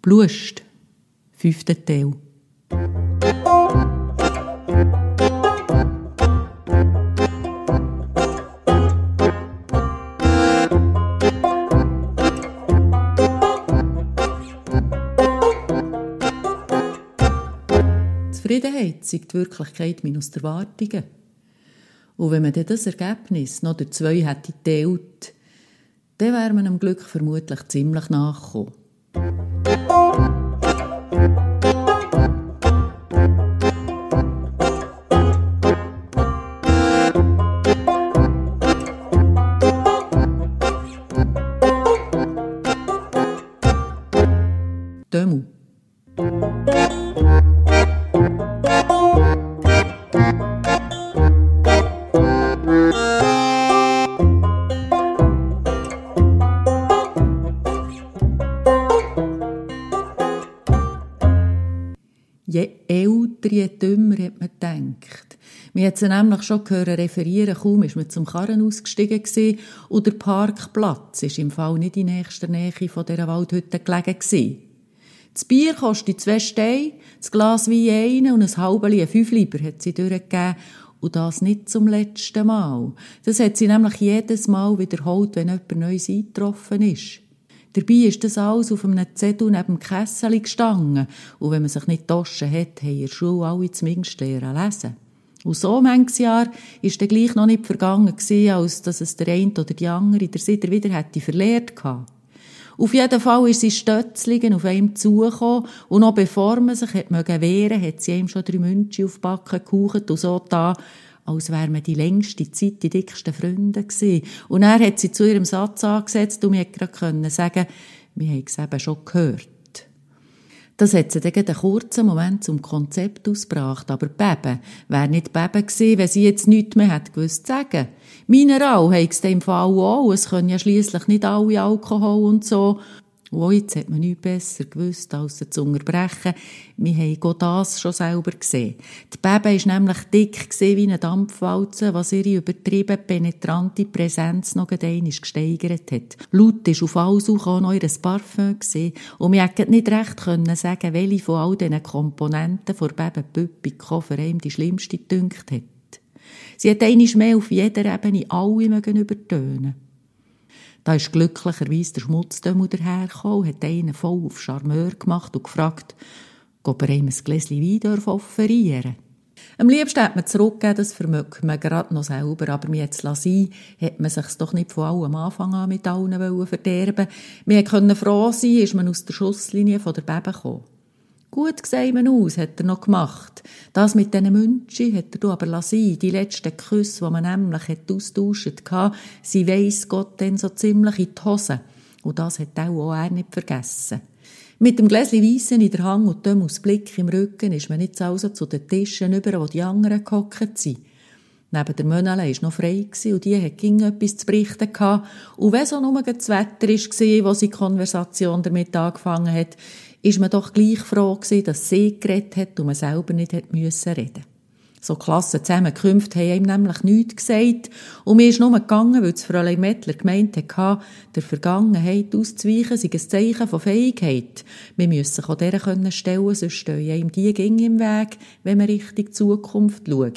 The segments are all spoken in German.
Blust, fünfter Teil. Zufriedenheit ist die Wirklichkeit minus die Erwartungen. Und wenn man dann das Ergebnis noch durch zwei hätte geteilt, dann wäre man dem Glück vermutlich ziemlich nachgekommen. Thank you. Wir hat sie nämlich schon gehört referieren, kaum ist man zum Karren ausgestiegen gewesen, und der Parkplatz ist im Fall nicht in nächster Nähe von dieser Waldhütte gelegen gewesen. Das Bier kostet zwei Steine, das Glas Wein einen und ein halbes ein Fünfliber hat sie durchgegeben. Und das nicht zum letzten Mal. Das hat sie nämlich jedes Mal wiederholt, wenn jemand Neues eingetroffen ist. Dabei ist das alles auf einem Zettel neben dem Kessel gestanden. Und wenn man sich nicht gewaschen hat, haben der Schule alle zumindest lernen lesen. Und so manches Jahr ist dann gleich noch nicht vergangen als dass es der eine oder die andere der Sider wieder hätte verlehrt gehabt. Auf jeden Fall ist sie stötzligen auf einem zugekommen und noch bevor man sich hat wehren, hat sie ihm schon drei München auf die Backen gehaucht und so da, als wären wir die längste Zeit die dicksten Freunde gewesen. Und er hat sie zu ihrem Satz angesetzt und mir gerade können sagen, wir haben es eben schon gehört. Das hat sie dann einen kurzen Moment zum Konzept ausgebracht. Aber Beben wäre nicht Beben gewesen, wenn sie jetzt nichts mehr hätte gewusst zu sagen. Mineral haben es im Fall auch. Es können ja schliesslich nicht alle Alkohol und so. Und jetzt hat man nichts besser gewusst, als sie zu unterbrechen. Wir haben das schon selber gesehen. Die Bebe war nämlich dick wie eine Dampfwalze, was ihre übertrieben penetrante Präsenz noch einmal gesteigert hat. Laut war auf alles auch noch ihr Parfum. Und wir konnten nicht recht können sagen, welche von all diesen Komponenten von Bebe Püppiko für einen die schlimmste gedünkt hat. Sie hat einmal mehr auf jeder Ebene alle mögen übertönen. Da ist glücklicherweise der Schmutzdömmel dahergekommen, hat einen voll auf Charmeur gemacht und gefragt, ob er ihm ein Gläschen Wein offerieren. Am liebsten hat man zurückgegeben, das vermögt man gerade noch selber, aber mir jetzt sein, hat man sich doch nicht von allem Anfang an mit allen verderben. Wir konnten froh sein, ist man aus der Schusslinie von der Bebe gekommen. Gut gesehen aus, hat er noch gemacht. Das mit diesen München hat er aber lassen. Die letzten Küsse, die man nämlich austauscht hatte, sie weiss Gott dann so ziemlich in die Hose. Und das hat auch, er nicht vergessen. Mit dem Gläschen Weissen in der Hand und dem Blick im Rücken ist man jetzt also zu den Tischen über, wo die anderen gehockt sind. Neben der Mönale war noch frei und die hat ging etwas zu berichten. Und wenn so nur das Wetter war, wo sie die Konversation damit angefangen hat, ist man doch gleich froh gewesen, dass sie geredet hat und man selber nicht hat müssen reden. So Klassen zusammenkünfte haben ihm nämlich nichts gesagt und mir ist nur gegangen, weil das Fräulein Mettler gemeint hatte, der Vergangenheit auszuweichen sei ein Zeichen von Fähigkeit. Wir müssen auch dieser stellen, sonst stehen ihm die Dinge im Weg, wenn man Richtung Zukunft schaue.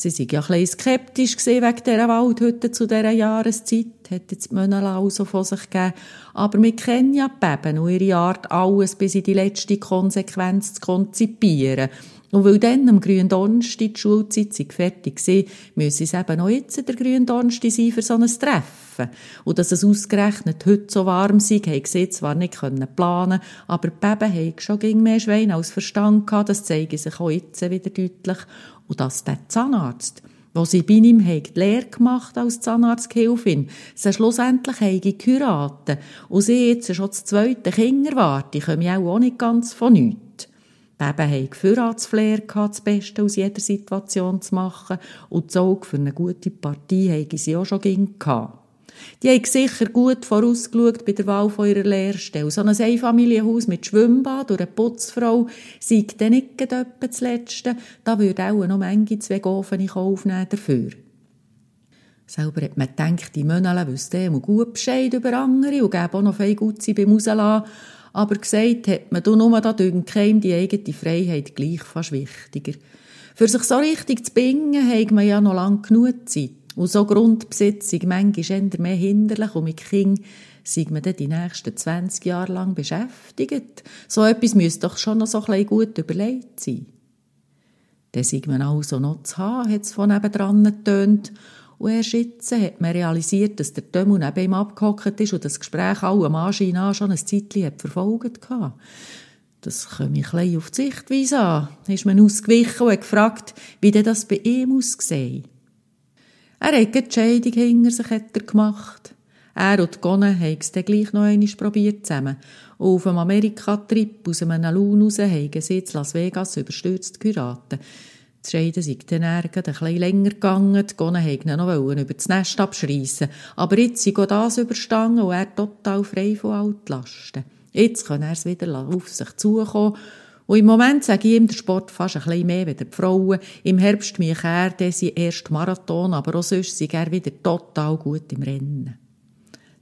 Sie waren ja ein bisschen skeptisch wegen dieser Waldhütte zu dieser Jahreszeit, hat jetzt die auch so von sich gegeben. Aber wir kennen ja die Beben und ihre Art, alles bis in die letzte Konsequenz zu konzipieren. Und weil dann am grünen Donnerstag die Schulzeit fertig war, müssen es eben auch jetzt der grüne Donnerstag sein für so ein Treffen. Und dass es ausgerechnet heute so warm sei, haben sie zwar nicht planen aber die Beben haben schon gegen mehr Schwein als Verstand gehabt, das zeige sich auch jetzt wieder deutlich. Und dass der Zahnarzt, wo sie bei ihm die Lehre gemacht als Zahnarzthilfin, sie schlussendlich habe geheiratet und sie jetzt schon das zweite Kind erwarten, komme auch nicht ganz von nichts. Beben haben Gefühlratsflair gehabt, das Beste aus jeder Situation zu machen und das Auge für eine gute Partie haben sie auch schon gehabt. Die haben sicher gut vorausgeschaut bei der Wahl von ihrer Lehrstelle. So ein Einfamilienhaus mit Schwimmbad oder eine Putzfrau sei dann nicht das Letzte. Da würde auch noch manche zwei Gofen aufnehmen dafür. Selber hat man gedacht, die Mönale wüssten gut Bescheid über andere und geben auch noch viel Gutzi beim Rauslassen. Aber gesagt hat man, du nur da dünkt die eigene Freiheit gleich fast wichtiger. Für sich so richtig zu bingen, hat man ja noch lang genug Zeit. Und so Grundbesitzung manchmal eher mehr hinderlich und mit Kind sei man dann die nächsten 20 Jahre lang beschäftigt. So etwas müsste doch schon noch so ein gut überlegt sein. Dann sei man also noch zu haben, hat es von nebendran getönt. Und erst jetzt hat man realisiert, dass der Dömmel neben ihm abgehockt ist und das Gespräch allem Anschein an schon ein Zeitchen verfolgt hatte. Das komme ich ein auf die Sichtweise an. Dann ist man ausgewichen und hat gefragt, wie das bei ihm ausgesehen. Er hat die Scheidung hinter sich hat er gemacht. Er und Gonne haben es dann gleich noch einmal probiert zusammen. Und auf einem Amerika-Trip aus einem Laun raus haben sie in Las Vegas überstürzt geheiratet. Das Scheiden sei dann ein bisschen länger gegangen. Die Gonne wollten noch über das Nest abschreissen. Aber jetzt sei auch das überstanden und er total frei von Altlasten. Jetzt kann er es wieder auf sich zukommen. Und im Moment sage ich ihm der Sport fast ein bisschen mehr als die Frauen. Im Herbst mich er, der sein erster Marathon, aber auch sonst sei er wieder total gut im Rennen.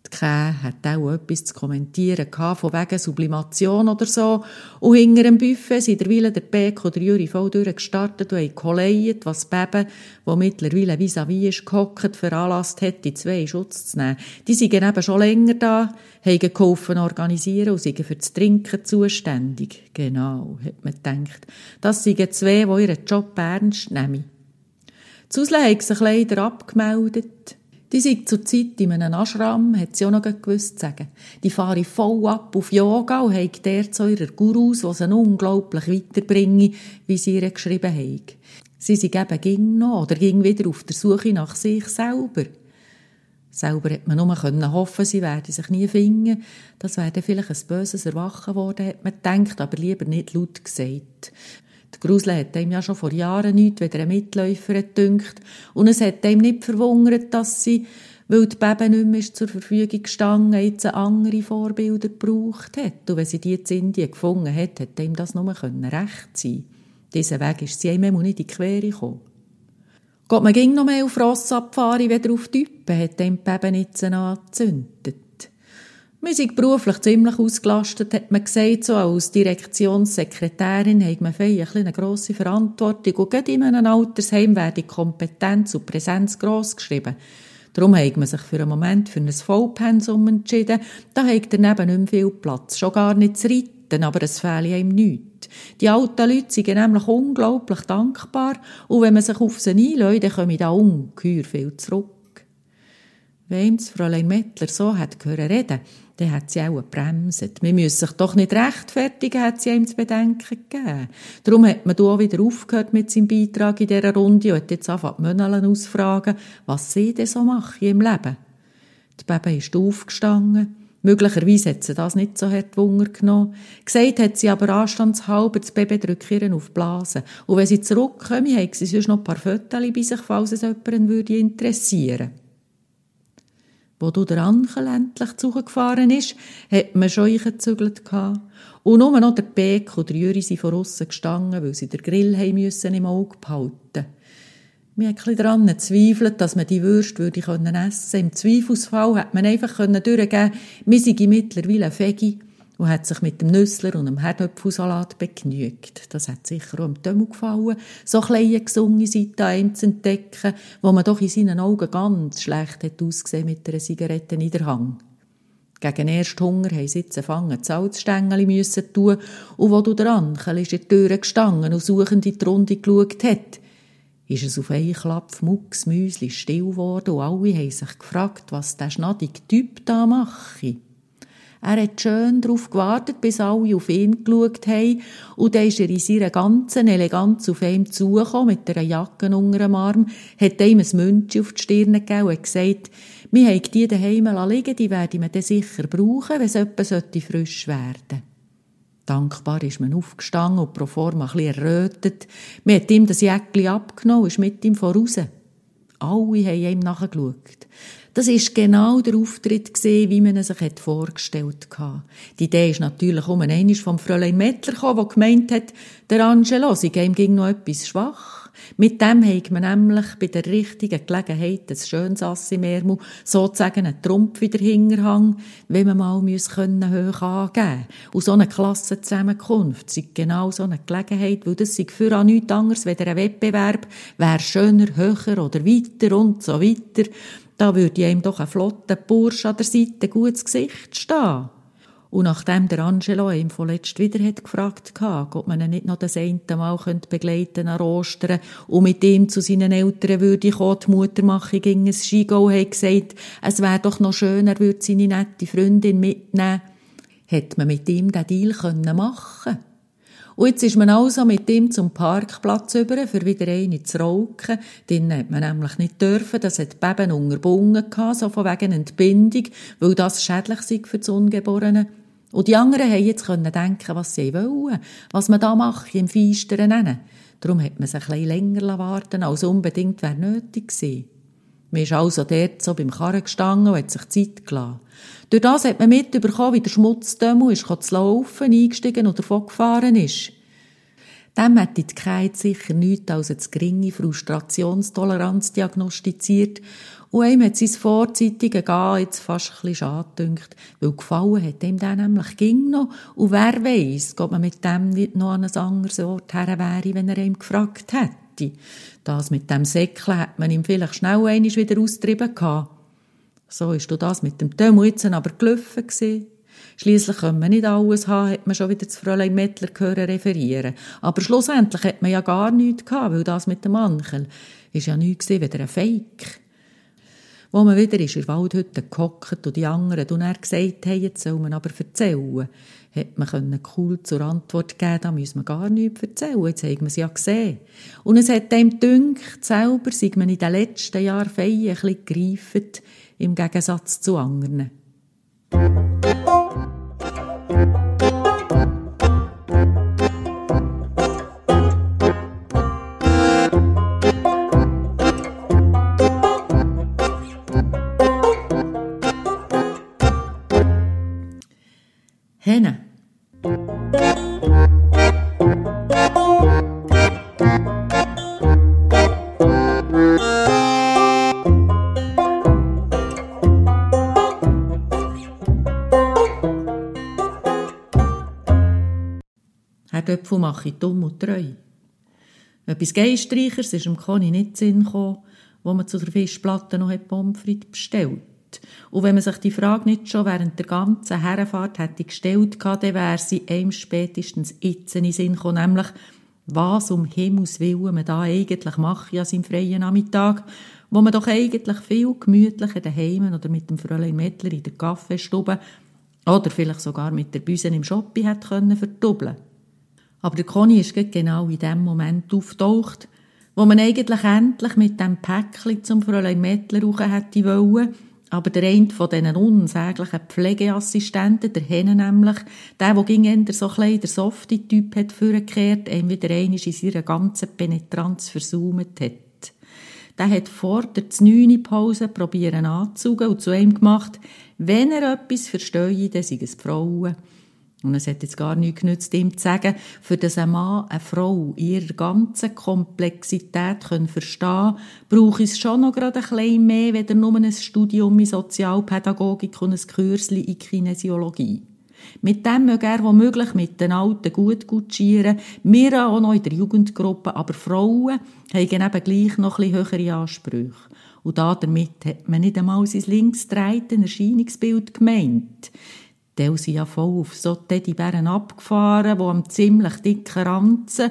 Die Kähe hat auch etwas zu kommentieren gehabt, von wegen Sublimation oder so. Und hinter dem Buffet sind derweil der Beck oder Juri voll durchgestartet und haben geleiert, was Beben, wo mittlerweile vis-à-vis ist gehockt, veranlasst hat, die zwei in Schutz zu nehmen. Die sind eben schon länger da, haben geholfen organisieren und sind für das Trinken zuständig. Genau, hat man gedacht. Das sind zwei, die ihren Job ernst nehmen. Zusle hat sich leider abgemeldet. Die sind zurzeit in einem Ashram, hat sie auch noch gewusst zu sagen. Die fahren voll ab auf Yoga und haben dort so ihre Gurus, die sie unglaublich weiterbringen, wie sie ihr geschrieben haben. Sie sind eben ging noch oder ging wieder auf der Suche nach sich selber. Selber hat man nur können hoffen, sie werden sich nie finden. Das wäre vielleicht ein böses Erwachen worden, hat man gedacht, aber lieber nicht laut gesagt. Der Grusle hat ihm ja schon vor Jahren nichts weder ein Mitläufer gedünkt. Und es hat ihm nicht verwundert, dass sie, weil die Beben nicht mehr zur Verfügung gestanden, jetzt andere Vorbilder gebraucht hat. Und wenn sie die in Indien gefunden hat, hat ihm das nur recht sein Diesen Weg ist sie ihm nicht in die Quere gekommen. Geht man ging noch mehr auf Rossabfahren, wieder auf Typen, hat ihm die Beben nicht angezündet. Wir sind beruflich ziemlich ausgelastet, hat man gesagt. So als Direktionssekretärin hat man eine grosse Verantwortung. Und gerade in einem Altersheim werden Kompetenz und Präsenz gross geschrieben. Darum hat man sich für einen Moment für ein Vollpensum entschieden. Da hat daneben nicht mehr viel Platz. Schon gar nicht zu reiten, aber es fehle einem nichts. Die alten Leute sind nämlich unglaublich dankbar. Und wenn man sich auf sie einlädt, dann kommen da ungeheuer viel zurück. Das Fräulein Mettler so hat gehört reden, dann hat sie auch gebremst. Wir müssen sich doch nicht rechtfertigen, hat sie ihm zu bedenken gegeben. Darum hat man hier wieder aufgehört mit seinem Beitrag in dieser Runde und hat jetzt angefangen, die Mönnerlen ausfragen, was sie denn so machen im Leben. Die Baby ist aufgestanden. Möglicherweise hat sie das nicht so hart Wunder genommen. Gesagt hat sie aber anstandshalber, das Baby drückt ihr auf die Blase. Und wenn sie zurückkommen, hat sie sonst noch ein paar Fotos bei sich, falls es jemanden interessieren würde. Wo du der Ankel endlich zugefahren ist, hat man schon eingezügelt Und nur noch der Beck und der Jüri sind von aussen gestanden, weil sie den Grill haben müssen im Auge behalten. Wir haben ein daran gezweifelt, dass man die Würste würde können. Im Zweifelsfall hat man einfach können, wir sind mittlerweile Fegi und hat sich mit dem Nüssler und dem Herdöpfelsalat begnügt. Das hat sicher auch dem Dömmel gefallen, so kleine gesunde Seite an zu entdecken, wo man doch in seinen Augen ganz schlecht hat ausgesehen mit einer Zigarette in der Hand. Gegen erst Hunger haben sie jetzt fangen Salzstängel müssen tun und wo du der Ankel ist in die Tür gestanden und suchend in die Runde geschaut hat, ist es auf einen Klapp Mucks Müsli still geworden und alle haben sich gefragt, was der schnadige Typ da mache. Er hat schön darauf gewartet, bis alle auf ihn geschaut haben. Und dann ist er in seiner ganzen Eleganz auf ihm zugekommen, mit einer Jacke unter dem Arm, hat ihm ein Münzchen auf die Stirn gegeben und gesagt, wir haben die daheim liegen, die werden wir dann sicher brauchen, wenn es etwas frisch werden sollte. Dankbar ist man aufgestanden und pro forma ein bisschen errötet. Man hat ihm das Jäckchen abgenommen und ist mit ihm voraus. Alle haben ihm nachgeschaut. Das ist genau der Auftritt gesehen, wie man es sich vorgestellt hat. Die Idee ist natürlich um einmal vom Fräulein Mettler gekommen, der gemeint hat, der Angelo ihm ging noch etwas schwach. Mit dem hat man nämlich bei der richtigen Gelegenheit ein schönes Ass im Ärmel, sozusagen einen Trumpf in der Hinterhang, wenn man mal muss können hoch angeben Und so eine Klassenzusammenkunft sei genau so eine Gelegenheit, weil das sei für an nichts anderes als ein Wettbewerb, wer schöner, höher oder weiter und so weiter. Da würde einem doch ein flotter Bursch an der Seite gut ins Gesicht stehen. Und nachdem der Angelo ihm vorletzt wieder hat gefragt hat, ob man ihn nicht noch das eine Mal begleiten an Ostern und mit ihm zu seinen Eltern würde kommen, die Muttermachung ging ein Skigo, hat gesagt, es wäre doch noch schön, er würde seine nette Freundin mitnehmen, hätte man mit ihm den Deal können machen und jetzt ist man also mit ihm zum Parkplatz über, für wieder eine zu rauchen. Den hat man nämlich nicht dürfen. Das hat Beben unterbunden gehabt, so von wegen Entbindung, weil das schädlich sei für das Ungeborene. Und die anderen haben jetzt können denken, was sie wollen, was man da macht im Feisteren nennen. Darum hat man sich ein bisschen länger warten als unbedingt wäre nötig gewesen. Man ist also dort so beim Karren gestanden und hat sich Zeit gelassen. Durch das hat man mitbekommen, wie der Schmutzdömmel ist zu laufen, eingestiegen oder davongefahren ist. Dem hat dieKeit sicher nichts als eine geringe Frustrationstoleranz diagnostiziert und ihm hat sein vorzeitiges Gehen jetzt fast ein bisschen schade gedünkt, weil gefallen hat ihm der nämlich ging noch und wer weiss, ob man mit dem nicht noch an ein anderes Ort her wäre, wenn er ihm gefragt hätte. Das mit dem Säckchen hat man ihm vielleicht schnell einmal wieder austrieben gehabt. So ist das mit dem Dömuizen aber gelaufen gewesen. Schliesslich können wir nicht alles haben, hat man schon wieder das Fräulein Mettler hören referieren. Aber schlussendlich hat man ja gar nichts gehabt, weil das mit dem Ankel ist ja nichts gewesen, wieder ein Fake. Wo man wieder ist in der Waldhütte gehockt und die anderen und er gesagt haben, jetzt soll man aber erzählen, hat man können cool zur Antwort geben, da müssen wir gar nichts erzählen, jetzt haben wir es ja gesehen. Und es hat dem gedünkt, selber sei man in den letzten Jahren fein ein bisschen gereift, im Gegensatz zu anderen. Herdöpfel mache ich dumm und treu. Etwas Geistreichers ist dem Conny nicht in Sinn gekommen, wo man zu der Fischplatte noch Pommes frites bestellt. Und wenn man sich die Frage nicht schon während der ganzen Herrenfahrt hätte gestellt dann wäre sie einem spätestens jetzt in Sinn gekommen, nämlich, was um Himmels Willen man da eigentlich macht an seinem freien Nachmittag, wo man doch eigentlich viel gemütlicher daheim oder mit dem Fräulein Mettler in der Kaffeestube oder vielleicht sogar mit der Büsen im Shopping hätte können verdoppeln. Aber der Conny ist genau in dem Moment auftaucht, wo man eigentlich endlich mit dem Päckchen zum Fräulein Mettler raus hätte wollen, aber der eine von diesen unsäglichen Pflegeassistenten, der Henne nämlich, der, der ging der so klein, der softe Typ hat vorgekehrt, ihn wieder einmal in seiner ganzen Penetranz versucht hat. Der hat vor der 9. Pause probieren anzugehen und zu ihm gemacht, wenn er etwas verstehe, dann sind es Frauen. Und es hat jetzt gar nichts genützt, ihm zu sagen, für das ein Mann eine Frau in ihrer ganzen Komplexität können verstehen brauche es schon noch gerade ein bisschen mehr, weder nur ein Studium in Sozialpädagogik und ein Kürzli in Kinesiologie. Mit dem möge er womöglich mit den Alten gut gutschieren, wir auch noch in der Jugendgruppe, aber Frauen haben eben gleich noch ein bisschen höhere Ansprüche. Und damit hat man nicht einmal sein linksdrehten Erscheinungsbild gemeint. Die sind ja voll auf so Teddybären abgefahren, die am ziemlich dicken Ranzen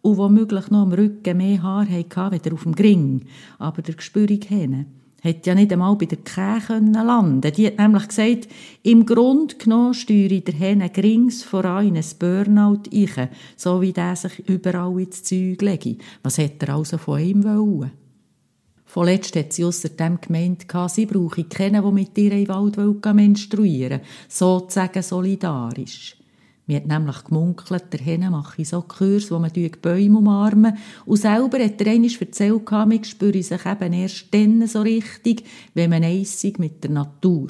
und womöglich noch am Rücken mehr Haar hatten, als auf dem Gring. Aber der Gespürig Hähne hat ja nicht einmal bei der Kähe landen Die hat nämlich gesagt, im Grunde genommen steuere der Hähne Grings voran in ein Burnout ein, so wie der sich überall ins Zeug lege. Was hätte er also von ihm wollen? Vorletzt hat sie außerdem gemeint, sie brauche keinen, der mit ihr im Wald menstruieren will. Sozusagen solidarisch. Mir hat nämlich gemunkelt, der Henne mache so Kurs, wo man die Bäume umarmen. Und selber hat er einmal erzählt, man spüre sich eben erst dann so richtig, wenn man eissig mit der Natur.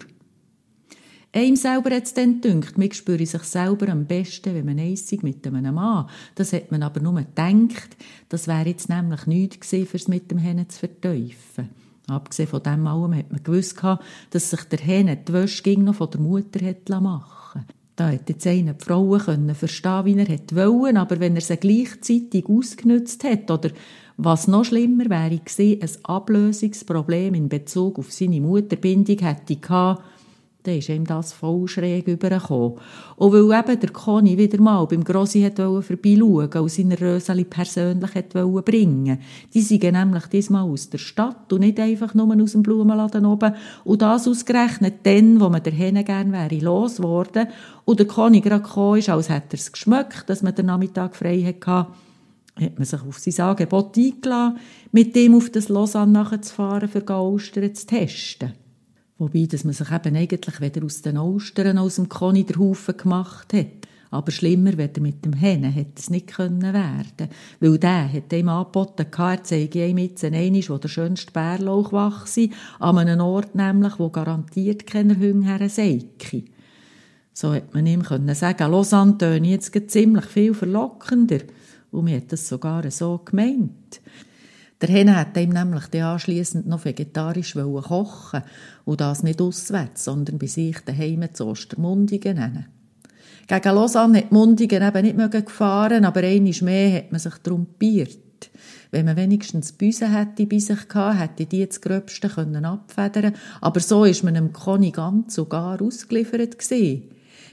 Einem selber hat es dann gedünkt, man spüre sich selber am besten, wenn man eissig mit einem Mann. Das hat man aber nur gedacht, das wäre jetzt nämlich nichts gewesen, fürs mit dem Hennen zu verteufeln. Abgesehen von dem allem hat man gewusst, dass sich der Henne die Wäsche noch von der Mutter hat machen Da hat jetzt einer die Frauen können verstehen, wie er wollte, aber wenn er sie gleichzeitig ausgenutzt hat oder was noch schlimmer wäre ein Ablösungsproblem in Bezug auf seine Mutterbindung hätte gehabt, dann ist ihm das voll schräg übergekommen. Und weil eben der Conny wieder mal beim Grossi vorbeischauen und seine Röseli persönlich bringen Die sind nämlich diesmal aus der Stadt und nicht einfach nur aus dem Blumenladen oben. Und das ausgerechnet dann, wo man der Henne gern wäre losgeworden und der Conny gerade gekommen ist, als hätte er es geschmeckt, dass man den Nachmittag frei hatte, hat man sich auf sein Angebot eingeladen, mit dem auf das Lausanne nachzufahren, für Ostern zu testen. Wobei, dass man sich eben eigentlich weder aus den Ostern aus dem Conny der Haufen gemacht hat. Aber schlimmer weder mit dem Hennen hätte es nicht können werden Weil der hat ihm angeboten, er zeige ihm jetzt einmal, wo der schönste Bärlauch wachse, an einem Ort nämlich, wo garantiert keiner Hünger seike. So hat man ihm können sagen, Lausanne töne jetzt ziemlich viel verlockender. Und mir hat das sogar so gemeint. Der Henne hat ihm nämlich anschliessend noch vegetarisch kochen und das nicht auswärts, sondern bei sich daheim zu Ostermundigen nennen. Gegen Lausanne hat Mundigen eben nicht gefahren, aber einmal mehr hat man sich darum gebiert. Wenn man wenigstens Büse hätte bei sich gehabt, hätte die das Gröbste können abfedern Aber so ist man dem Conny ganz und ausgeliefert.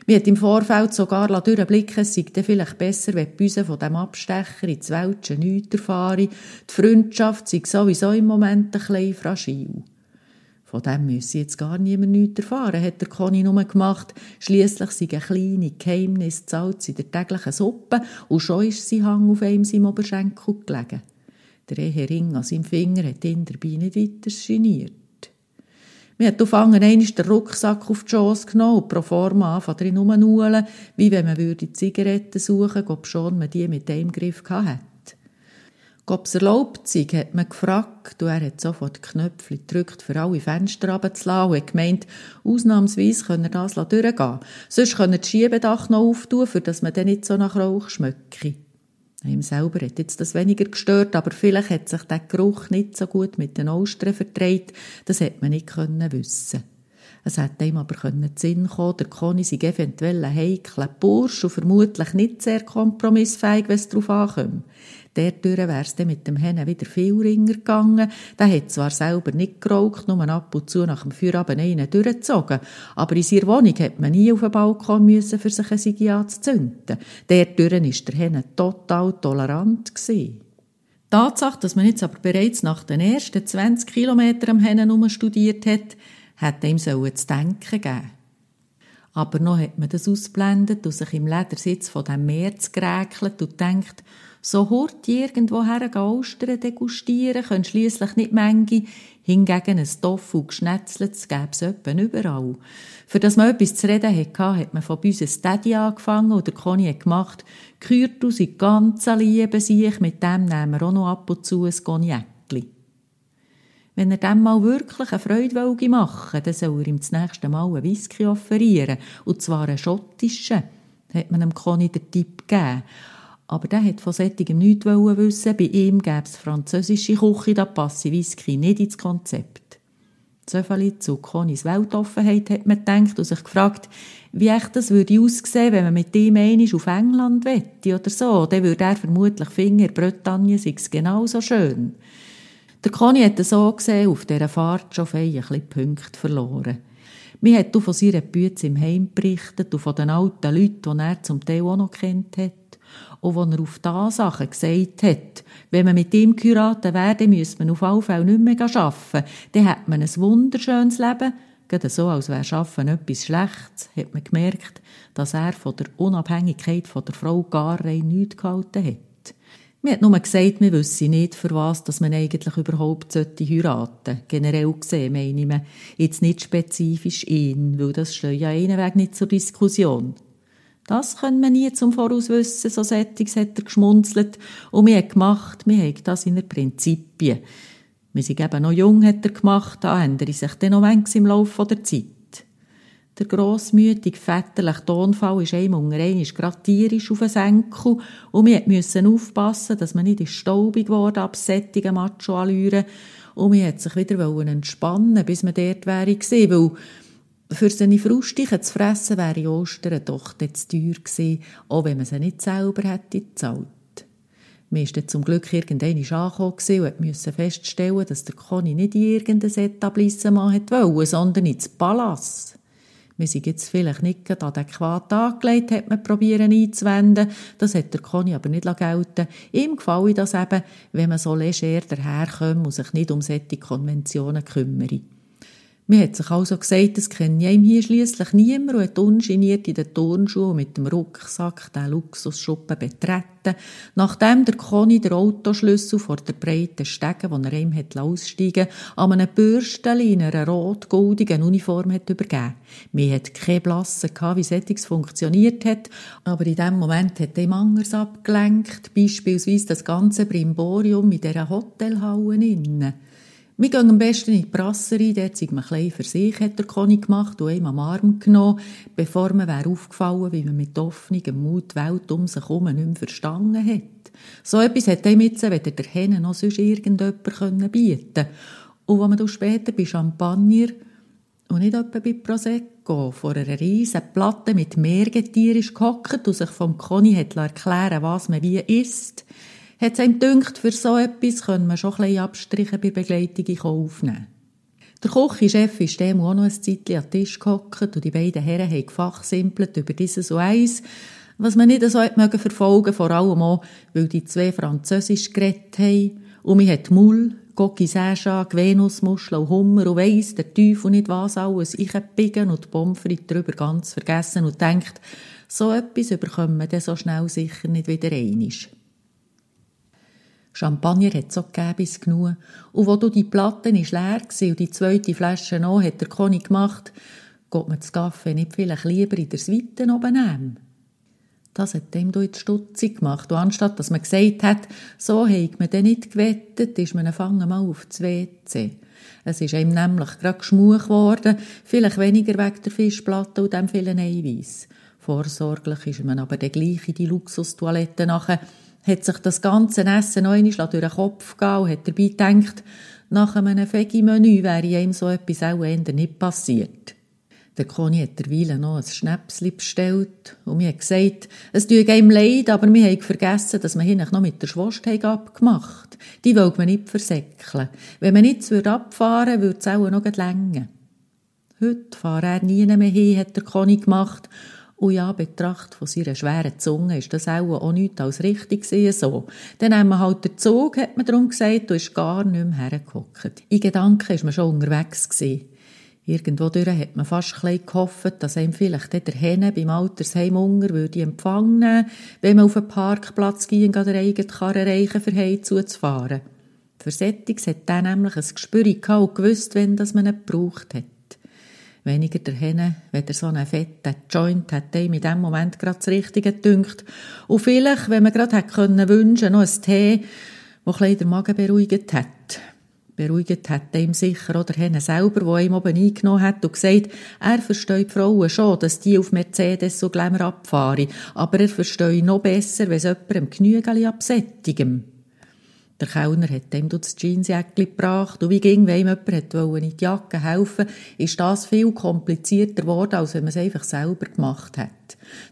Mir hat im Vorfeld sogar durchblicken es sei vielleicht besser, wenn die Büse von dem Abstecher ins Weltsche nichts erfahren. Die Freundschaft sei sowieso im Moment ein bisschen fragil. Von dem müsse jetzt gar niemand nichts erfahren, hat der Conny nur gemacht. Schliesslich sei ein kleines Geheimnis zahlt in der täglichen Suppe und schon ist sie Hang auf einem seinem Oberschenkel gelegen. Der Ehering an seinem Finger hat ihn dabei nicht weiter geniert. Wir hat angefangen, einmal den Rucksack auf die Chance genommen und pro forma anfangen drin rumzunuhlen, wie wenn man würde Zigaretten suchen würde, ob schon man die mit dem Griff hatte. Ob es erlaubt sei, hat man gefragt, und er hat sofort die Knöpfe gedrückt, für alle Fenster runterzulassen und hat gemeint, ausnahmsweise könne er das durchgehen. Sonst könne das Schiebedach noch auftun, für dass man dann nicht so nach Rauch schmecke. Ihm selber hat jetzt das weniger gestört, aber vielleicht hat sich der Geruch nicht so gut mit den Ostern vertreibt. Das hätte man nicht können wissen. Es hätte ihm aber können Sinn kommen, der Conny sei eventuell ein heikler Bursch und vermutlich nicht sehr kompromissfähig, wenn es darauf ankommt. Dadurch wäre es dann mit dem Hennen wieder viel ringer gegangen. Der hat zwar selber nicht geraucht, nur ab und zu nach dem Feierabend einen durchgezogen, aber in seiner Wohnung hat man nie auf den Balkon müssen, für sich ein Sigi anzuzünden. Dadurch war der Hennen total tolerant. Gewesen. Die Tatsache, dass man jetzt aber bereits nach den ersten 20 Kilometern am Hennen studiert hat, hat ihm zu denken gegeben. Aber noch hat man das ausblendet und sich im Ledersitz von dem Meer geräkelt und denkt, so hurt irgendwo her Ostern degustieren, können schliesslich nicht Menge, hingegen ein Tofu geschnetzelt, gäbe es überall. Für das man etwas zu reden hatte, hat man von uns ein Daddy angefangen und der Conny hat gemacht, gehört aus in ganzer Liebe sich, mit dem nehmen wir auch noch ab und zu ein Cognac. Wenn er dem mal wirklich eine Freude machen will, dann soll er ihm das nächste Mal einen Whisky offerieren. Und zwar einen schottischen. Da hat man dem Conny den Tipp gegeben. Aber der hat von solchem nichts wissen. Bei ihm gäbe es französische Küche, da passe Whisky nicht ins Konzept. So zu Connys Weltoffenheit hat man gedacht und sich gefragt, wie echt das würde aussehen, wenn man mit ihm einmal auf England wette oder so. Dann würde er vermutlich finden, in Bretagne sei es genauso schön. Der Conny hat so gesehen, auf dieser Fahrt schon ein bisschen Punkte verloren. Mir hat von seiner Bütze im Heim berichtet und von den alten Leuten, die er zum Teil auch noch kennt hat. Und als er auf diese Sachen gesagt hat, wenn man mit ihm geheiratet werde, müsse man auf alle Fälle nicht mehr arbeiten. Dann hat man ein wunderschönes Leben. Gerade so, als wäre Arbeiten etwas Schlechtes, hat man gemerkt, dass er von der Unabhängigkeit von der Frau gar rein nichts gehalten hat. Mir hat nur gesagt, wir wissen nicht, für was dass man eigentlich überhaupt heiraten sollte. Generell gesehen meine ich jetzt nicht spezifisch ihn, weil das steht ja einen Weg nicht zur Diskussion. Das können wir nie zum Voraus wissen, so Settings hat er geschmunzelt. Und wir haben gemacht, wir haben das in den Prinzipien. Wir sind eben noch jung, hat er gemacht, da ändere sich dann noch manches im Laufe der Zeit. Der grossmütige, väterliche Tonfall ist einem unter einmal gerade tierisch auf den Senkel und wir mussten aufpassen, dass man nicht staubig wurde ab sättigen Macho-Allüren und man hat sich wieder entspannen bis man dort wäre gewesen, weil für seine Frustigen zu fressen wäre Ostern doch zu teuer gewesen, auch wenn man sie nicht selber hätte gezahlt. Wir waren zum Glück irgendwann angekommen und mussten feststellen, dass der Conny nicht in irgendein Etablissement wollte, sondern ins Palast. Wir sind jetzt vielleicht nicht adäquat angelegt, hat man probieren einzuwenden. Das hat der Conny aber nicht gelten Ihm gefällt das eben, wenn man so leger daherkommt und sich nicht um solche Konventionen kümmert. Man hat sich also gesagt, es kenne ihm hier schliesslich niemand und hat ungeniert in den Turnschuhen mit dem Rucksack den Luxusschuppen betreten, nachdem der Conny der Autoschlüssel vor der breiten Stege, wo er ihm hat aussteigen an einem Bürstchen in einer rot-goldigen Uniform hat übergeben. Man hat keine Blasse gehabt, wie Settings funktioniert hat, aber in dem Moment hat ihm anders abgelenkt, beispielsweise das ganze Brimborium in dieser Hotelhalle innen. Wir gehen am besten in die Brasserie, dort sind wir klein für sich, hat der Conny gemacht und ihm am Arm genommen, bevor man wäre aufgefallen, wie man mit offenem Mut die Welt um sich herum nicht mehr verstanden hat. So etwas hat ihm jetzt weder der Henne noch sonst irgendjemand bieten Und wenn man dann später bei Champagner und nicht etwa bei Prosecco vor einer riesen Platte mit Meergetier ist gehockt und sich vom Conny hat erklären was man wie isst, hat es ihm gedacht, für so etwas können wir schon ein Abstriche bei Begleitung aufnehmen. Der Küchenchef ist dem auch noch ein Zeitchen an den Tisch gehockt und die beiden Herren haben gefachsimpelt über dieses und eins, was man nicht so mögen verfolgen vor allem auch, weil die zwei Französisch geredet haben und man hat Mull, Gocki Säscha, Venusmuschel und Hummer und weiss, der Teufel nicht was alles, ich biegen und die Pommes drüber ganz vergessen und denkt, so etwas überkommen wir dann so schnell sicher nicht wieder einig. Champagner hat so gegeben genug. Und wo du die Platten ist leer und die zweite Flasche noch, hat der Conny gemacht, geht man das Kaffee nicht vielleicht lieber in der Suite oben nehmen. Das hat dem du jetzt stutzig gemacht. Und anstatt dass man gesagt hat, so hat man denn nicht gewettet, ist man fangen mal auf das WC. Es ist ihm nämlich gerade geschmuch geworden, vielleicht weniger wegen der Fischplatte und dem vielen Eiweiß. Vorsorglich ist man aber der gleiche die Luxustoilette nachher hat sich das ganze Essen noch einmal durch den Kopf gegeben und hat dabei gedacht, nach einem Veggie-Menü wäre ihm so etwas auch eher nicht passiert. Der Conny hat derweil noch ein Schnäpsli bestellt und mir gesagt, es tue ihm leid, aber wir haben vergessen, dass wir hinten noch mit der Schwester abgemacht Die wollte man nicht versäckeln. Wenn man nichts abfahren würde, würde es auch noch länger. Heute fahre er nie mehr hin, hat der Conny gemacht und ja, betracht von seiner schweren Zunge ist das auch, auch nichts als richtig gesehen so. Dann haben wir halt den Zug, hat man darum gesagt, und ist gar nicht mehr hergehockt. In Gedanken ist man schon unterwegs gewesen. Irgendwo durch hat man fast ein gehofft, dass einem vielleicht der Henne beim Altersheim Unger würde empfangen, wenn man auf den Parkplatz ging und der eigene Karre erreichen, für Heim zuzufahren. Für Settings hat er nämlich ein Gespür gehabt und gewusst, wenn das man nicht gebraucht hat weniger der Henne, weder so einen fetten Joint hat ihm in dem Moment gerade das Richtige gedünkt. Und vielleicht, wenn man gerade hätte können wünschen, noch ein Tee, wo ein den Magen beruhigt hat. Beruhigt hat ihm sicher auch der Henne selber, der ihm oben eingenommen hat und gesagt, er versteht Frauen schon, dass die auf Mercedes so Glamour abfahren, aber er versteht noch besser, wenn es jemandem Genügeli absättigem. Der Kellner hat ihm das Jeansjäckchen gebracht und wie ging, wenn ihm jemand wollte in die Jacke helfen, ist das viel komplizierter geworden, als wenn man es einfach selber gemacht hat.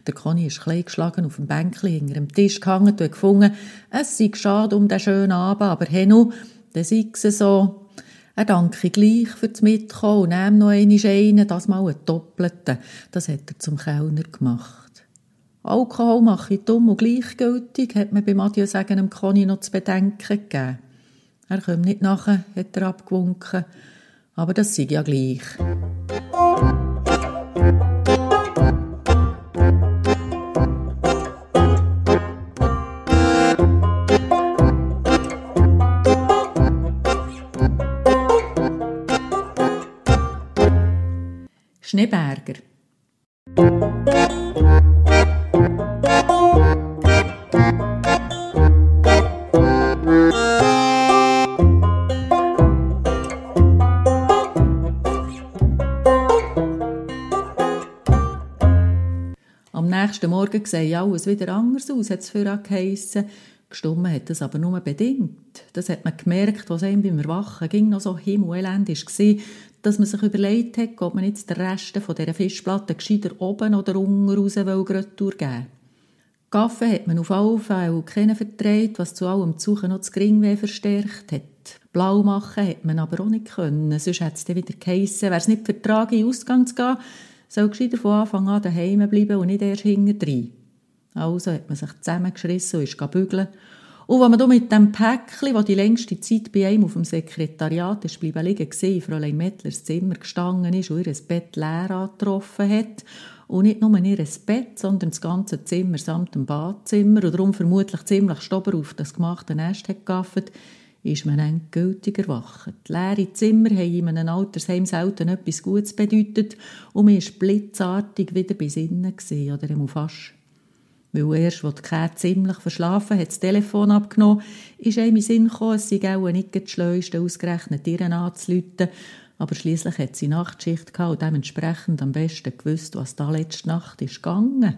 Der Conny ist klein geschlagen auf dem Bänkchen hinter dem Tisch gehangen und hat gefunden, es sei schade um den schönen Abend, aber Henu, dann sei es so, er danke gleich für das Mitkommen und nehme noch einen, das mal einen doppelten. Das hat er zum Kellner gemacht. Alkohol mache ich dumm und gleichgültig, hat mir beim Adieu sagen dem Conny noch zu bedenken gegeben. Er kommt nicht nachher, hat er abgewunken. Aber das sei ja gleich. Schneeberger Morgen sehe alles wieder anders aus, hat es für geheissen. Gestummen hat das aber nur bedingt. Das hat man gemerkt, was einem beim Erwachen ging noch so himmeleländisch war, dass man sich überlegt hat, ob man jetzt den Rest von dieser Fischplatte gescheiter oben oder unten raus Retour geben Kaffee hat man auf alle Fälle keinen vertreibt, was zu allem Suchen noch das Geringweh verstärkt hat. Blau machen hat man aber auch nicht können, sonst hätte es dann wieder geheissen, wer es nicht vertragen, in Ausgang zu gehen, soll gescheiter von Anfang an daheim bleiben und nicht erst hinten Also hat man sich zusammengeschrissen und ist bügeln. Und wenn man da mit dem Päckchen, das die längste Zeit bei einem auf dem Sekretariat ist bleiben liegen war, Fräulein Mettlers Zimmer gestanden ist und ihr Bett leer angetroffen hat, und nicht nur ihr Bett, sondern das ganze Zimmer samt dem Badzimmer. Und darum vermutlich ziemlich stober auf das gemachte Nest hat ist man endgültig erwacht. Leere Zimmer haben in einem Altersheim selten etwas Gutes bedeutet und man war blitzartig wieder bei Sinnen gewesen, oder eben fast. Weil erst, als die Käse ziemlich verschlafen hat, das Telefon abgenommen, ist einem in Sinn gekommen, es sei auch nicht das Schleuste, ausgerechnet ihren anzuläuten. Aber schließlich hat sie Nachtschicht gehabt und dementsprechend am besten gewusst, was da letzte Nacht ist gegangen.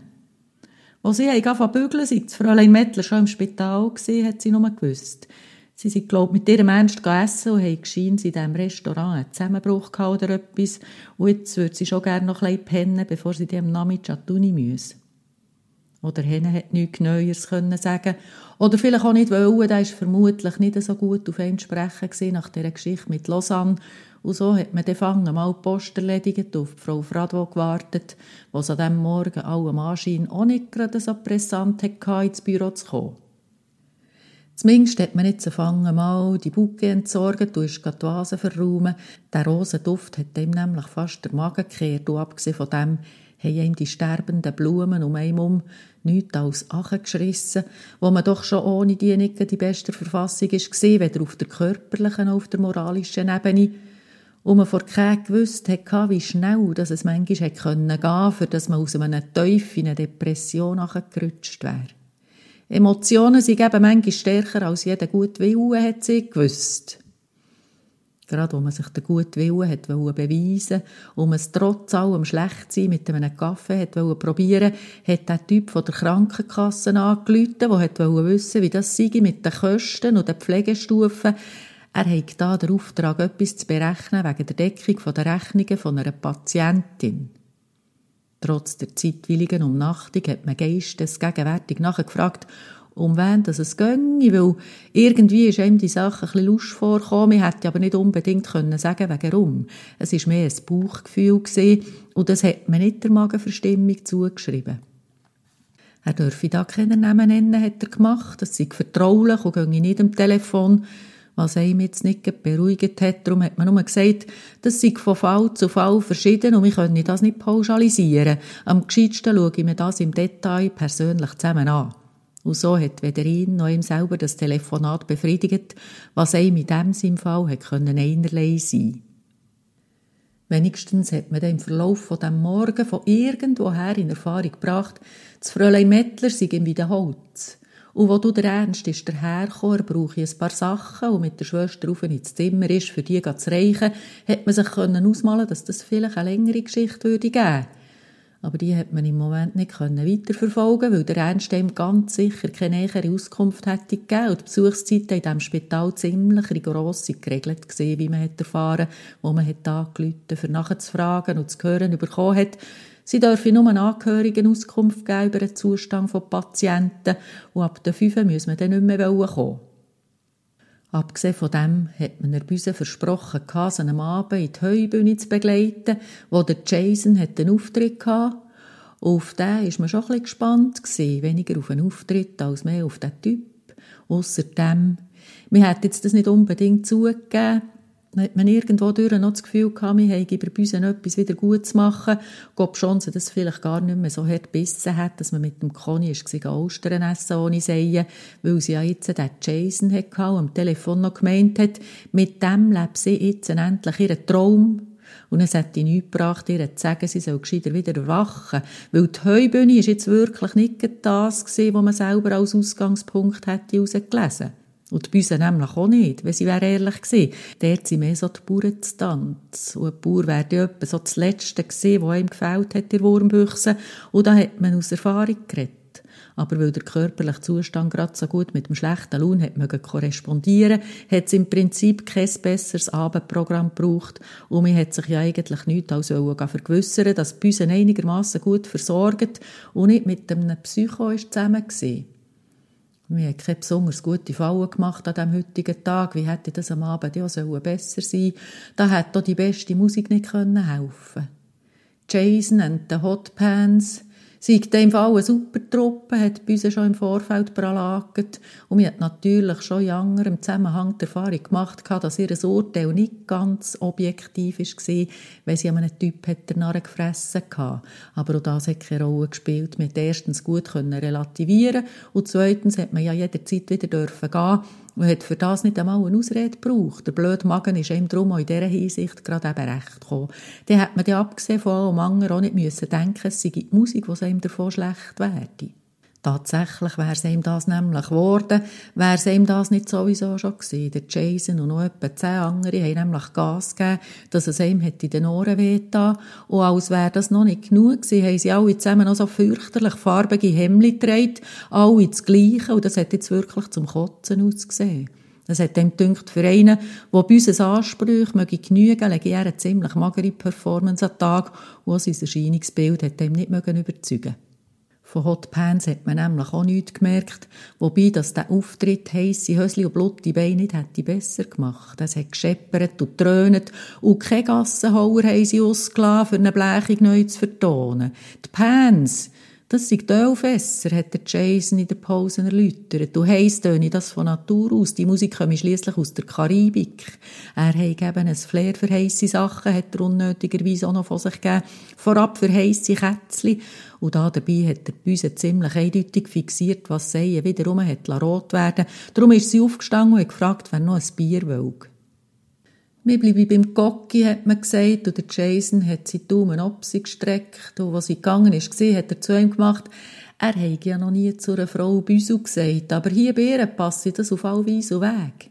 Als sie angefangen bügeln, seit Fräulein Mettler schon im Spital war, hat sie nur gewusst. Sie sind, glaube mit ihrem Ernst essen und haben gescheint in diesem Restaurant einen Zusammenbruch gehabt oder etwas. Und jetzt würde sie schon gerne noch ein pennen, bevor sie am Nachmittag an die Uni müssen. Oder Henne hat nichts Neues können sagen. Oder vielleicht auch nicht wollen, der ist vermutlich nicht so gut auf ihn sprechen nach dieser Geschichte mit Lausanne. Und so hat man dann mal die Post erledigt, auf die Frau Fradwo gewartet, was an diesem Morgen allem Anschein auch nicht gerade so pressant hatte, ins Büro zu kommen. Zumindest hat man jetzt angefangen, mal die Bucke entsorgen, du hast die Vase verräumen. Der Rosenduft hat ihm nämlich fast der Magen gekehrt und abgesehen von dem haben ihm die sterbenden Blumen um einen um nichts als Achen geschrissen, wo man doch schon ohne die nicht die beste Verfassung war, weder auf der körperlichen noch auf der moralischen Ebene. Und man vor keinem gewusst hat, wie schnell es manchmal gehen konnte, für dass man aus einer eine Depression nachgerutscht wäre. Emotionen sind eben manchmal stärker als jeder gute Wille, hat sie gewusst. Gerade wo man sich den guten Willen hat beweisen und man es trotz allem schlecht sein mit einem Kaffee hat probieren hat der Typ von der Krankenkasse angerufen, der wollte wissen, wie das sei mit den Kosten und den Pflegestufen. Er hat da den Auftrag, etwas zu berechnen wegen der Deckung der Rechnungen von einer Patientin. Trotz der zeitwilligen Umnachtung hat man geistesgegenwärtig nachgefragt, um wen dass es ginge, weil irgendwie ist ihm die Sache ein bisschen vorgekommen. Ich hätte aber nicht unbedingt können sagen, warum. Es war mehr ein Bauchgefühl gewesen, und das hat man nicht der Magenverstimmung zugeschrieben. Er dürfe da keinen Namen nennen, hat er gemacht. Das sei vertraulich und ginge nicht am Telefon was einem jetzt nicht beruhigt hat. Darum hat man nur gesagt, das sei von Fall zu Fall verschieden und wir können das nicht pauschalisieren. Am gescheitsten schaue ich mir das im Detail persönlich zusammen an. Und so hat weder ihn noch ihm selber das Telefonat befriedigt, was einem in diesem Fall hat können einerlei sein Wenigstens hat man dann im Verlauf von dem Morgen von irgendwoher in Erfahrung gebracht, das Fräulein Mettler sei ihm wieder Holz. Und wo du der Ernst ist dahergekommen, brauche ich ein paar Sachen. Und mit der Schwester rauf ins Zimmer ist, für die zu reichen, hat man sich können ausmalen dass das vielleicht eine längere Geschichte würde geben. Aber die hat man im Moment nicht können weiterverfolgen, weil der Ernst ihm ganz sicher keine nähere Auskunft hätte gegeben. Und die Besuchszeiten in diesem Spital ziemlich rigoros geregelt gesehen, wie man hat erfahren, wo man hat angerufen, für nachzufragen und zu hören bekommen hat, Sie dürfen nur Angehörigen Auskunft geben über den Zustand von Patienten und ab der 5 müssen wir dann nicht mehr kommen. Abgesehen von dem hat man der Büse versprochen, sie am Abend in die Heubühne zu begleiten, wo der Jason einen Auftritt hatte. Auf den war man schon ein gespannt. Weniger auf einen Auftritt als mehr auf den Typ. Außerdem, wir hätten jetzt das nicht unbedingt zugegeben, hat man irgendwo durch noch das Gefühl gehabt, wir haben bei Büsen etwas wieder gut zu machen. Ob schon sie das vielleicht gar nicht mehr so hart gebissen hat, dass man mit dem Conny war, Ostern essen ohne Seien, weil sie ja jetzt den Jason hatte und am Telefon noch gemeint hat, mit dem lebt sie jetzt endlich ihren Traum. Und es hat ihn nichts gebracht, ihr zu sagen, sie soll gescheiter wieder erwachen. Weil die Heubühne ist jetzt wirklich nicht das was man selber als Ausgangspunkt hätte herausgelesen. Und die Büse nämlich auch nicht, wenn sie wäre ehrlich gewesen. Dort sind mehr so die Bauernstanz. Und ein Bauer wäre ja so das Letzte gewesen, was ihm gefällt hat, der Wurmbüchse. Und da hat man aus Erfahrung geredet. Aber weil der körperliche Zustand gerade so gut mit dem schlechten Lohn hat mögen korrespondieren, hat es im Prinzip kein besseres Abendprogramm gebraucht. Und man hat sich ja eigentlich nichts als vergewissern, dass die Büsen einigermaßen gut versorgt und nicht mit einem Psycho ist zusammen war. Wir haben keine besonders gute Fallen gemacht an diesem heutigen Tag. Wie hätte das am Abend ja besser sein Da hätte auch die beste Musik nicht helfen. Können Jason and the Hot Pants Sie dem Fall eine super Truppe, hat bei uns schon im Vorfeld pralagert. Und wir hat natürlich schon in im Zusammenhang die Erfahrung gemacht, dass ihr Urteil nicht ganz objektiv war, weil sie einen Typ hat Narren gefressen hatte. Aber auch das hat keine Rolle gespielt. Wir erstens gut relativieren und zweitens hat man ja jederzeit wieder dürfen gehen und hat für das nicht einmal eine Ausrede gebraucht. Der blöde Magen ist ihm darum auch in dieser Hinsicht gerade eben recht gekommen. Dann hat man ja abgesehen von allem anderen auch nicht müssen denken, es sei die Musik, die ihm davon schlecht werde. Tatsächlich wäre es ihm das nämlich geworden, wäre es ihm das nicht sowieso schon gewesen. Der Jason und noch etwa zehn andere haben nämlich Gas gegeben, dass es ihm in den Ohren wehgetan. Und als wäre das noch nicht genug gewesen, haben sie alle zusammen noch so fürchterlich farbige Hemden getragen, alle das Gleiche, und das hat jetzt wirklich zum Kotzen ausgesehen. Das hat ihm gedacht, für einen, der bei unseren Ansprüchen möge genügen, lege er eine ziemlich magere Performance an den Tag, und sein Erscheinungsbild hat ihm nicht überzeugen von Hot Pants hat man nämlich auch nichts gemerkt, wobei dass der Auftritt heisse Hösli und blutige Beine nicht hätte besser gemacht. Es hat gescheppert und trönet und keine Gassenhauer haben sie ausgelassen, für eine Blechung neu zu vertonen. Die Pants, das sind Ölfässer, hat der Jason in der Pause erläutert. Du heisst das von Natur aus. Die Musik komme schliesslich aus der Karibik. Er hat eben ein Flair für heisse Sachen, hat er unnötigerweise auch noch von sich gegeben. Vorab für heisse Kätzchen. Und da dabei hat der Büse ziemlich eindeutig fixiert, was Seien wiederum hat rot werden Darum ist sie aufgestanden und hat gefragt, wer noch ein Bier will. Wir bleiben beim Gocki, hat man gesagt, und der Jason hat seinen Daumen ab sie gestreckt, und als sie gegangen ist, hat er zu ihm gemacht, er habe ja noch nie zu einer Frau Büsel gesagt, aber hier bei ihr passe das auf all Weise weg.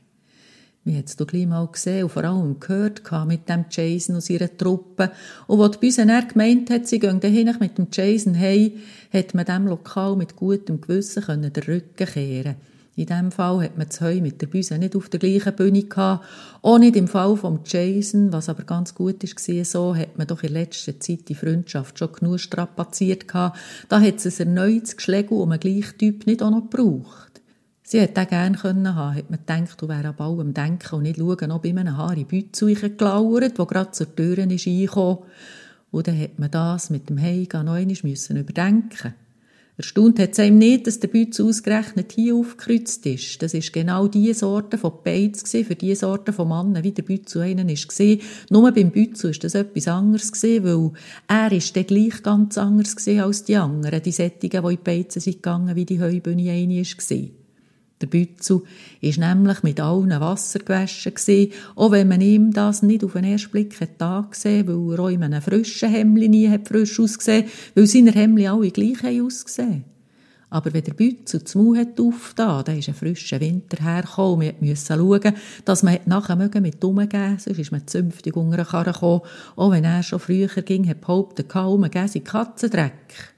Wir haben es doch gleich mal gesehen und vor allem gehört mit dem Jason aus ihrer Truppe. Und als die Büse gemeint hat, sie gehen dahin mit dem Jason hey, hat man dem Lokal mit gutem Gewissen den Rücken kehren in diesem Fall hat man das Heu mit der Büse nicht auf der gleichen Bühne gehabt. Auch nicht im Fall von Jason, was aber ganz gut war, so hat man doch in letzter Zeit die Freundschaft schon genug strapaziert gehabt. Da hat es ein erneutes Geschläge um einen gleichen Typ nicht auch noch gebraucht. Sie hätte auch gerne können haben, hat man gedacht, du wärst ab allem denken und nicht schauen, ob ihm ein Haar in Bütze gelauert, wo gerade zur Tür ist reingekommen. Und dann hat man das mit dem Heimgehen noch einmal überdenken müssen. Erstaunt hat es ihm nicht, dass der Bütz ausgerechnet hier aufgekreuzt ist. Das ist genau die Sorte von Beiz für die Sorte von Mannen, wie der Bütz einen ist gesehen. Nur beim Bütz ist das etwas anderes gesehen, weil er ist dann gleich ganz anders gesehen als die anderen, die Sättigen, die in die Beizen sind gegangen, wie die Heubühne eine ist gesehen. Der Bützel ist nämlich mit allen Wasser gewaschen gewesen, auch wenn man ihm das nicht auf den ersten Blick hat gesehen, weil er auch in einem frischen Hemdli nie hat frisch ausgesehen, weil seine Hemdli alle gleich haben ausgesehen. Aber wenn der Bützel zu Mau hat aufgetan, dann ist ein frischer Winter hergekommen. Wir mussten schauen, dass man nachher mit umgehen sonst ist man zünftig unter den Karren gekommen. Auch wenn er schon früher ging, hat behauptet, umgehen sei Katzendreck.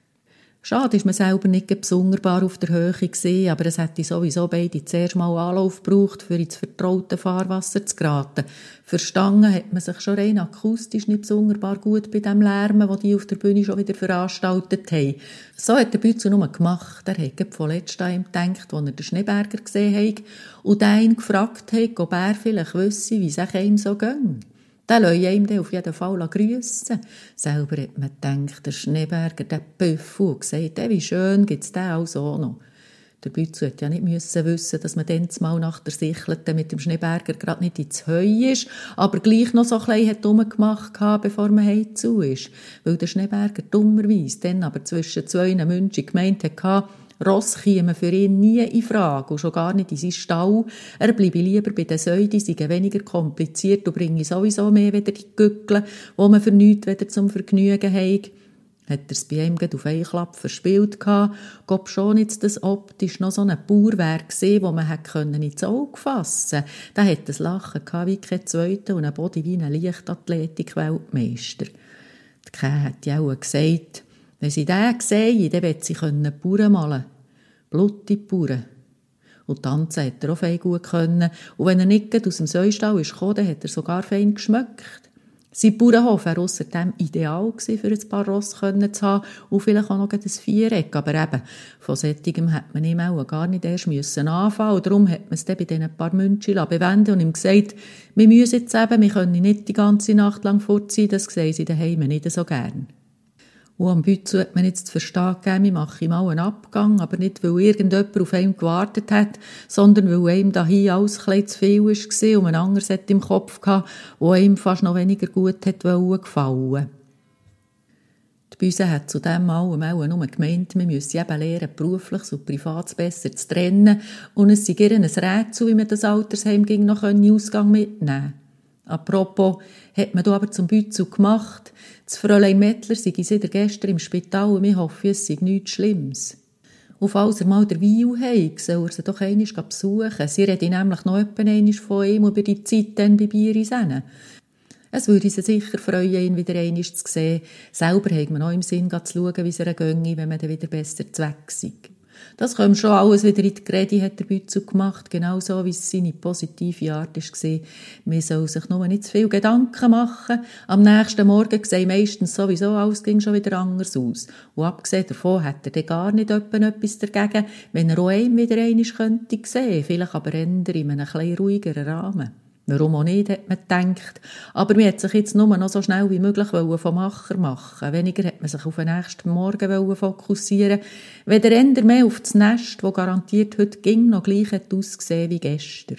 Schade ist man selber nicht besonderbar auf der Höhe gesehen, aber es hätte sowieso beide zuerst mal Anlauf gebraucht, für ins vertraute Fahrwasser zu geraten. Verstanden hat man sich schon rein akustisch nicht besonderbar gut bei dem Lärmen, den die auf der Bühne schon wieder veranstaltet haben. So hat der Bütze nur gemacht. Er hat von letztem an gedacht, als er den Schneeberger gesehen hat und ihn gefragt hat, ob er vielleicht wüsste, wie es ihm so ging. Den lasse ich ihm auf jeden Fall grüssen. Selber hat man gedacht, der Schneeberger, der Büffel, und gesagt, wie schön gibt es den auch noch. Der Bützu hätte ja nicht müssen wissen, dass man dann mal nach der Sichelten mit dem Schneeberger gerade nicht ins Heu ist, aber gleich noch so ein bisschen rumgemacht hat, bevor man heim zu ist. Weil der Schneeberger dummerweise dann aber zwischen zwei München gemeint hat, Ross kämen für ihn nie in Frage und schon gar nicht in seinen Stall. Er bleibe lieber bei den Säuden, seien weniger kompliziert und bringe sowieso mehr wieder die Gückel, wo man für nichts wieder zum Vergnügen hat. hat er es bei ihm auf einen Klapp verspielt gehabt, ob schon jetzt das optisch noch so ein Bauer gesehen, wo man hätte ins Auge fassen können. Da hat das Lachen gehabt wie kein Zweiter und ein Body wie ein Leichtathletik-Weltmeister. Die Käse hat ja auch gesagt, wenn sie den sehen, dann wird sie Bauern malen. Blutige Bauern. Und tanzen hat er auch fein gut können. Und wenn er nicht aus dem Säustall ist gekommen, dann hat er sogar fein geschmeckt. Sein Bauernhof war außerdem ideal gewesen, für ein paar Ross zu haben und vielleicht auch noch ein Viereck. Aber eben, von solchem hätte man ihm auch gar nicht erst müssen anfangen Und darum hat man es dann bei diesen paar München bewenden und ihm gesagt, wir müssen jetzt eben, wir können nicht die ganze Nacht lang fortziehen, das sehen sie daheim nicht so gern. Und am Bützel hat man jetzt zu verstehen gegeben, ich mache mal einen Abgang, aber nicht, weil irgendjemand auf einen gewartet hat, sondern weil einem da hier alles ein zu viel war und ein anderes hat im Kopf gehabt, wo einem fast noch weniger gut hat gefallen. Die Büse hat zu dem allem auch nur gemeint, man müsse eben lernen, berufliches und privates besser zu trennen und es sei ihr ein Rätsel, wie man das Altersheim ging noch Ausgang mitnehmen Apropos, hat man da aber zum Bützel gemacht. Das Fräulein Mettler sei seit gestern im Spital und ich hoffe, es sei nichts Schlimmes. Und falls er mal der Weil hat, soll er sie doch einmal besuchen. Sie reden nämlich noch einmal von ihm über die Zeit dann bei Biris Es würde sie sicher freuen, ihn wieder einmal zu sehen. Selber hat man auch im Sinn, zu schauen, wie es er ginge, wenn man dann wieder besser weg sei. Das kommt schon alles wieder in die Gredi, hat der Bützel gemacht, genauso wie es seine positive Art war. Man soll sich nur nicht zu viel Gedanken machen. Am nächsten Morgen sieht meistens sowieso alles ging schon wieder anders aus. Und abgesehen davon hat er dann gar nicht etwas dagegen, wenn er auch einem wieder einmal könnte sehen, vielleicht aber eher in einem etwas ruhigeren Rahmen. Warum auch nicht, hat man gedacht. Aber man hat sich jetzt nur noch so schnell wie möglich vom Macher machen. Weniger hat man sich auf den nächsten Morgen fokussieren weder eher mehr auf das Nest, das garantiert heute ging noch gleich ausgesehen wie gestern.